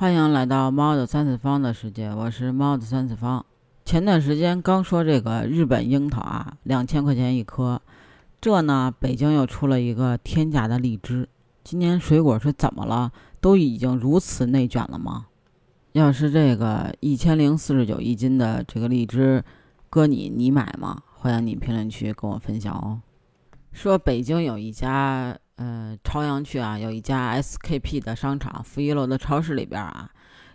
欢迎来到猫的三次方的世界，我是猫的三次方。前段时间刚说这个日本樱桃啊，两千块钱一颗，这呢北京又出了一个天价的荔枝。今年水果是怎么了？都已经如此内卷了吗？要是这个一千零四十九一斤的这个荔枝，搁你你买吗？欢迎你评论区跟我分享哦。说北京有一家。呃，朝阳区啊，有一家 SKP 的商场，负一楼的超市里边啊，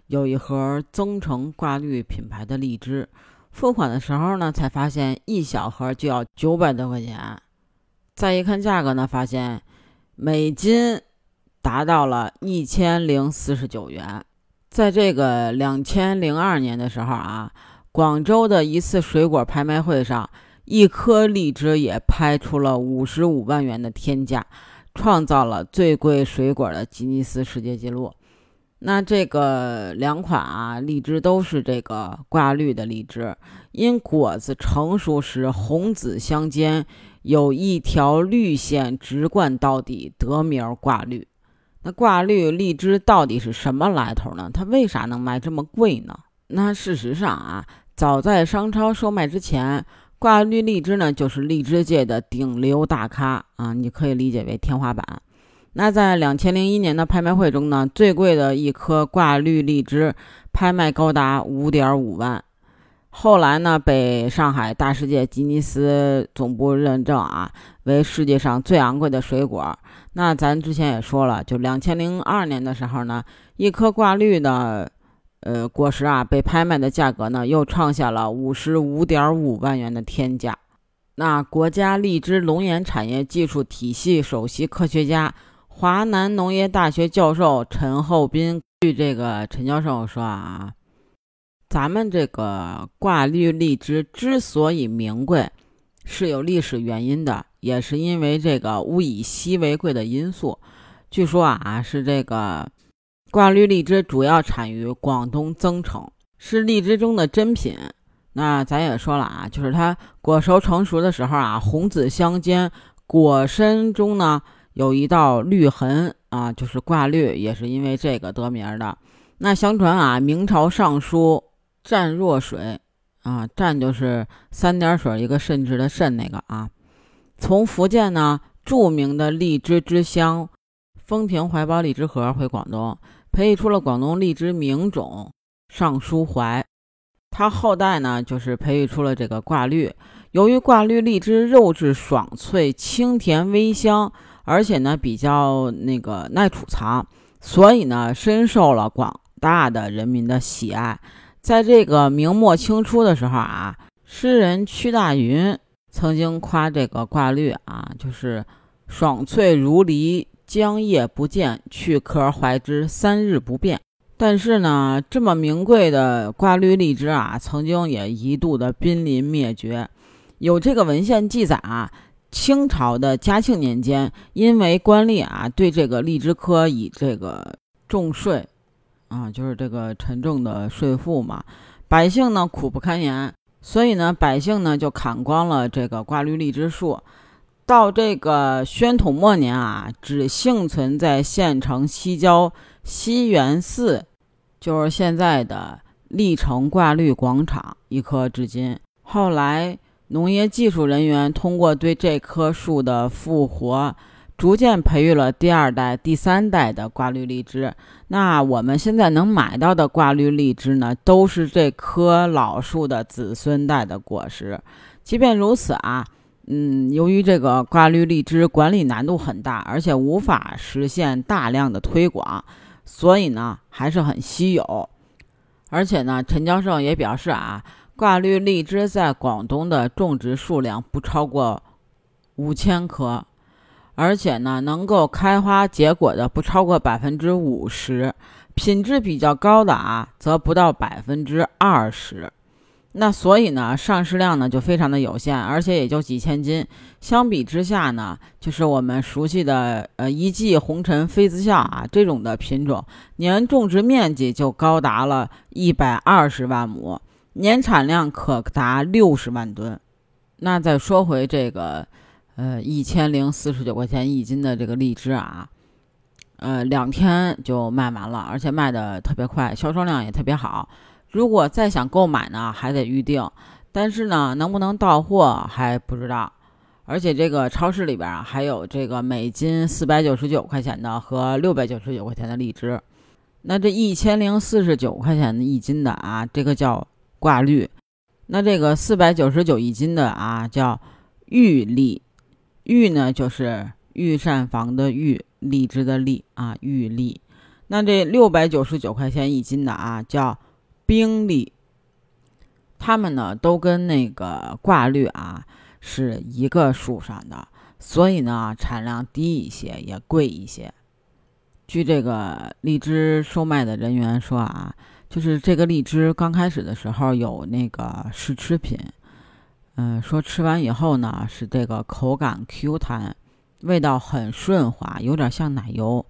有一盒增城挂绿品牌的荔枝。付款的时候呢，才发现一小盒就要九百多块钱。再一看价格呢，发现每斤达到了一千零四十九元。在这个两千零二年的时候啊，广州的一次水果拍卖会上，一颗荔枝也拍出了五十五万元的天价。创造了最贵水果的吉尼斯世界纪录。那这个两款啊，荔枝都是这个挂绿的荔枝，因果子成熟时红紫相间，有一条绿线直贯到底，得名挂绿。那挂绿荔枝到底是什么来头呢？它为啥能卖这么贵呢？那事实上啊，早在商超售卖之前。挂绿荔枝呢，就是荔枝界的顶流大咖啊，你可以理解为天花板。那在两千零一年的拍卖会中呢，最贵的一颗挂绿荔枝拍卖高达五点五万。后来呢，被上海大世界吉尼斯总部认证啊，为世界上最昂贵的水果。那咱之前也说了，就两千零二年的时候呢，一颗挂绿的。呃，果实啊，被拍卖的价格呢，又创下了五十五点五万元的天价。那国家荔枝龙眼产业技术体系首席科学家、华南农业大学教授陈厚斌，据这个陈教授说啊，咱们这个挂绿荔枝之所以名贵，是有历史原因的，也是因为这个物以稀为贵的因素。据说啊，是这个。挂绿荔枝主要产于广东增城，是荔枝中的珍品。那咱也说了啊，就是它果熟成熟的时候啊，红紫相间，果身中呢有一道绿痕啊，就是挂绿，也是因为这个得名的。那相传啊，明朝尚书湛若水啊，湛就是三点水一个甚至的甚那个啊，从福建呢著名的荔枝之乡丰平怀抱荔枝核回广东。培育出了广东荔枝名种尚书槐，他后代呢就是培育出了这个挂绿。由于挂绿荔枝肉质爽脆、清甜微香，而且呢比较那个耐储藏，所以呢深受了广大的人民的喜爱。在这个明末清初的时候啊，诗人屈大云曾经夸这个挂绿啊，就是爽脆如梨。浆叶不见，去壳怀之三日不变。但是呢，这么名贵的挂绿荔枝啊，曾经也一度的濒临灭绝。有这个文献记载啊，清朝的嘉庆年间，因为官吏啊对这个荔枝科以这个重税，啊，就是这个沉重的税负嘛，百姓呢苦不堪言，所以呢，百姓呢就砍光了这个挂绿荔枝树。到这个宣统末年啊，只幸存在县城西郊西园寺，就是现在的历城挂绿广场一棵至今。后来农业技术人员通过对这棵树的复活，逐渐培育了第二代、第三代的挂绿荔枝。那我们现在能买到的挂绿荔枝呢，都是这棵老树的子孙代的果实。即便如此啊。嗯，由于这个挂绿荔枝管理难度很大，而且无法实现大量的推广，所以呢还是很稀有。而且呢，陈教授也表示啊，挂绿荔枝在广东的种植数量不超过五千棵，而且呢能够开花结果的不超过百分之五十，品质比较高的啊则不到百分之二十。那所以呢，上市量呢就非常的有限，而且也就几千斤。相比之下呢，就是我们熟悉的呃一骑红尘妃子笑啊这种的品种，年种植面积就高达了一百二十万亩，年产量可达六十万吨。那再说回这个，呃一千零四十九块钱一斤的这个荔枝啊，呃，两天就卖完了，而且卖的特别快，销售量也特别好。如果再想购买呢，还得预定，但是呢，能不能到货还不知道。而且这个超市里边啊，还有这个每斤四百九十九块钱的和六百九十九块钱的荔枝。那这一千零四十九块钱的一斤的啊，这个叫挂绿。那这个四百九十九一斤的啊，叫玉荔。玉呢，就是御膳房的玉，荔枝的荔啊，玉荔。那这六百九十九块钱一斤的啊，叫冰荔。它们呢，都跟那个挂绿啊。是一个树上的，所以呢产量低一些，也贵一些。据这个荔枝售卖的人员说啊，就是这个荔枝刚开始的时候有那个试吃品，嗯，说吃完以后呢是这个口感 Q 弹，味道很顺滑，有点像奶油。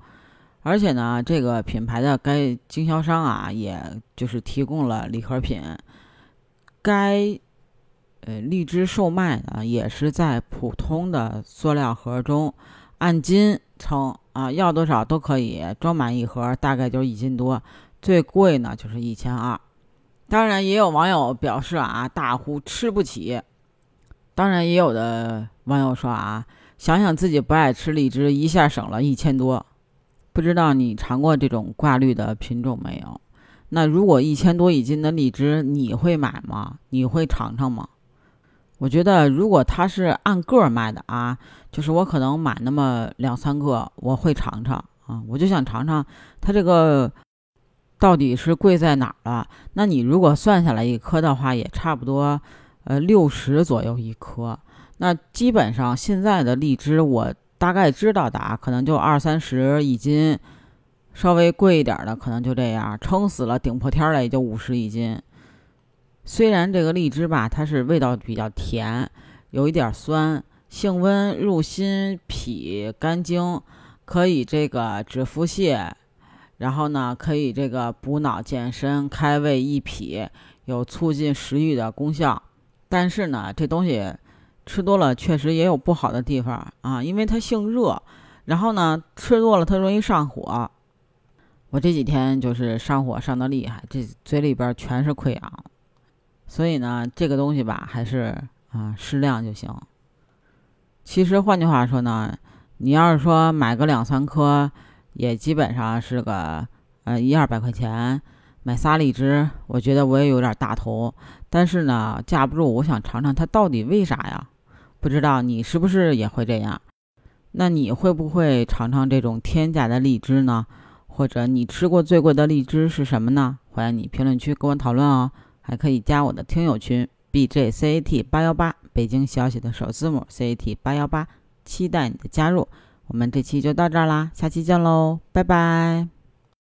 而且呢，这个品牌的该经销商啊，也就是提供了礼盒品，该。呃，荔枝售卖呢，也是在普通的塑料盒中，按斤称啊，要多少都可以装满一盒，大概就是一斤多，最贵呢就是一千二。当然，也有网友表示啊，大呼吃不起。当然，也有的网友说啊，想想自己不爱吃荔枝，一下省了一千多。不知道你尝过这种挂绿的品种没有？那如果一千多一斤的荔枝，你会买吗？你会尝尝吗？我觉得，如果它是按个儿卖的啊，就是我可能买那么两三个，我会尝尝啊，我就想尝尝它这个到底是贵在哪儿了。那你如果算下来一颗的话，也差不多呃六十左右一颗。那基本上现在的荔枝，我大概知道的啊，可能就二三十一斤，稍微贵一点的可能就这样，撑死了顶破天了也就五十一斤。虽然这个荔枝吧，它是味道比较甜，有一点酸，性温，入心脾肝经，可以这个止腹泻，然后呢，可以这个补脑健身、开胃益脾，有促进食欲的功效。但是呢，这东西吃多了确实也有不好的地方啊，因为它性热，然后呢，吃多了它容易上火。我这几天就是上火上的厉害，这嘴里边全是溃疡。所以呢，这个东西吧，还是啊适量就行。其实换句话说呢，你要是说买个两三颗，也基本上是个呃一二百块钱买仨荔枝，我觉得我也有点大头。但是呢，架不住我想尝尝它到底为啥呀？不知道你是不是也会这样？那你会不会尝尝这种天价的荔枝呢？或者你吃过最贵的荔枝是什么呢？欢迎你评论区跟我讨论哦。还可以加我的听友群 b j c a t 八幺八，北京小写的首字母 c a t 八幺八，期待你的加入。我们这期就到这儿啦，下期见喽，拜拜。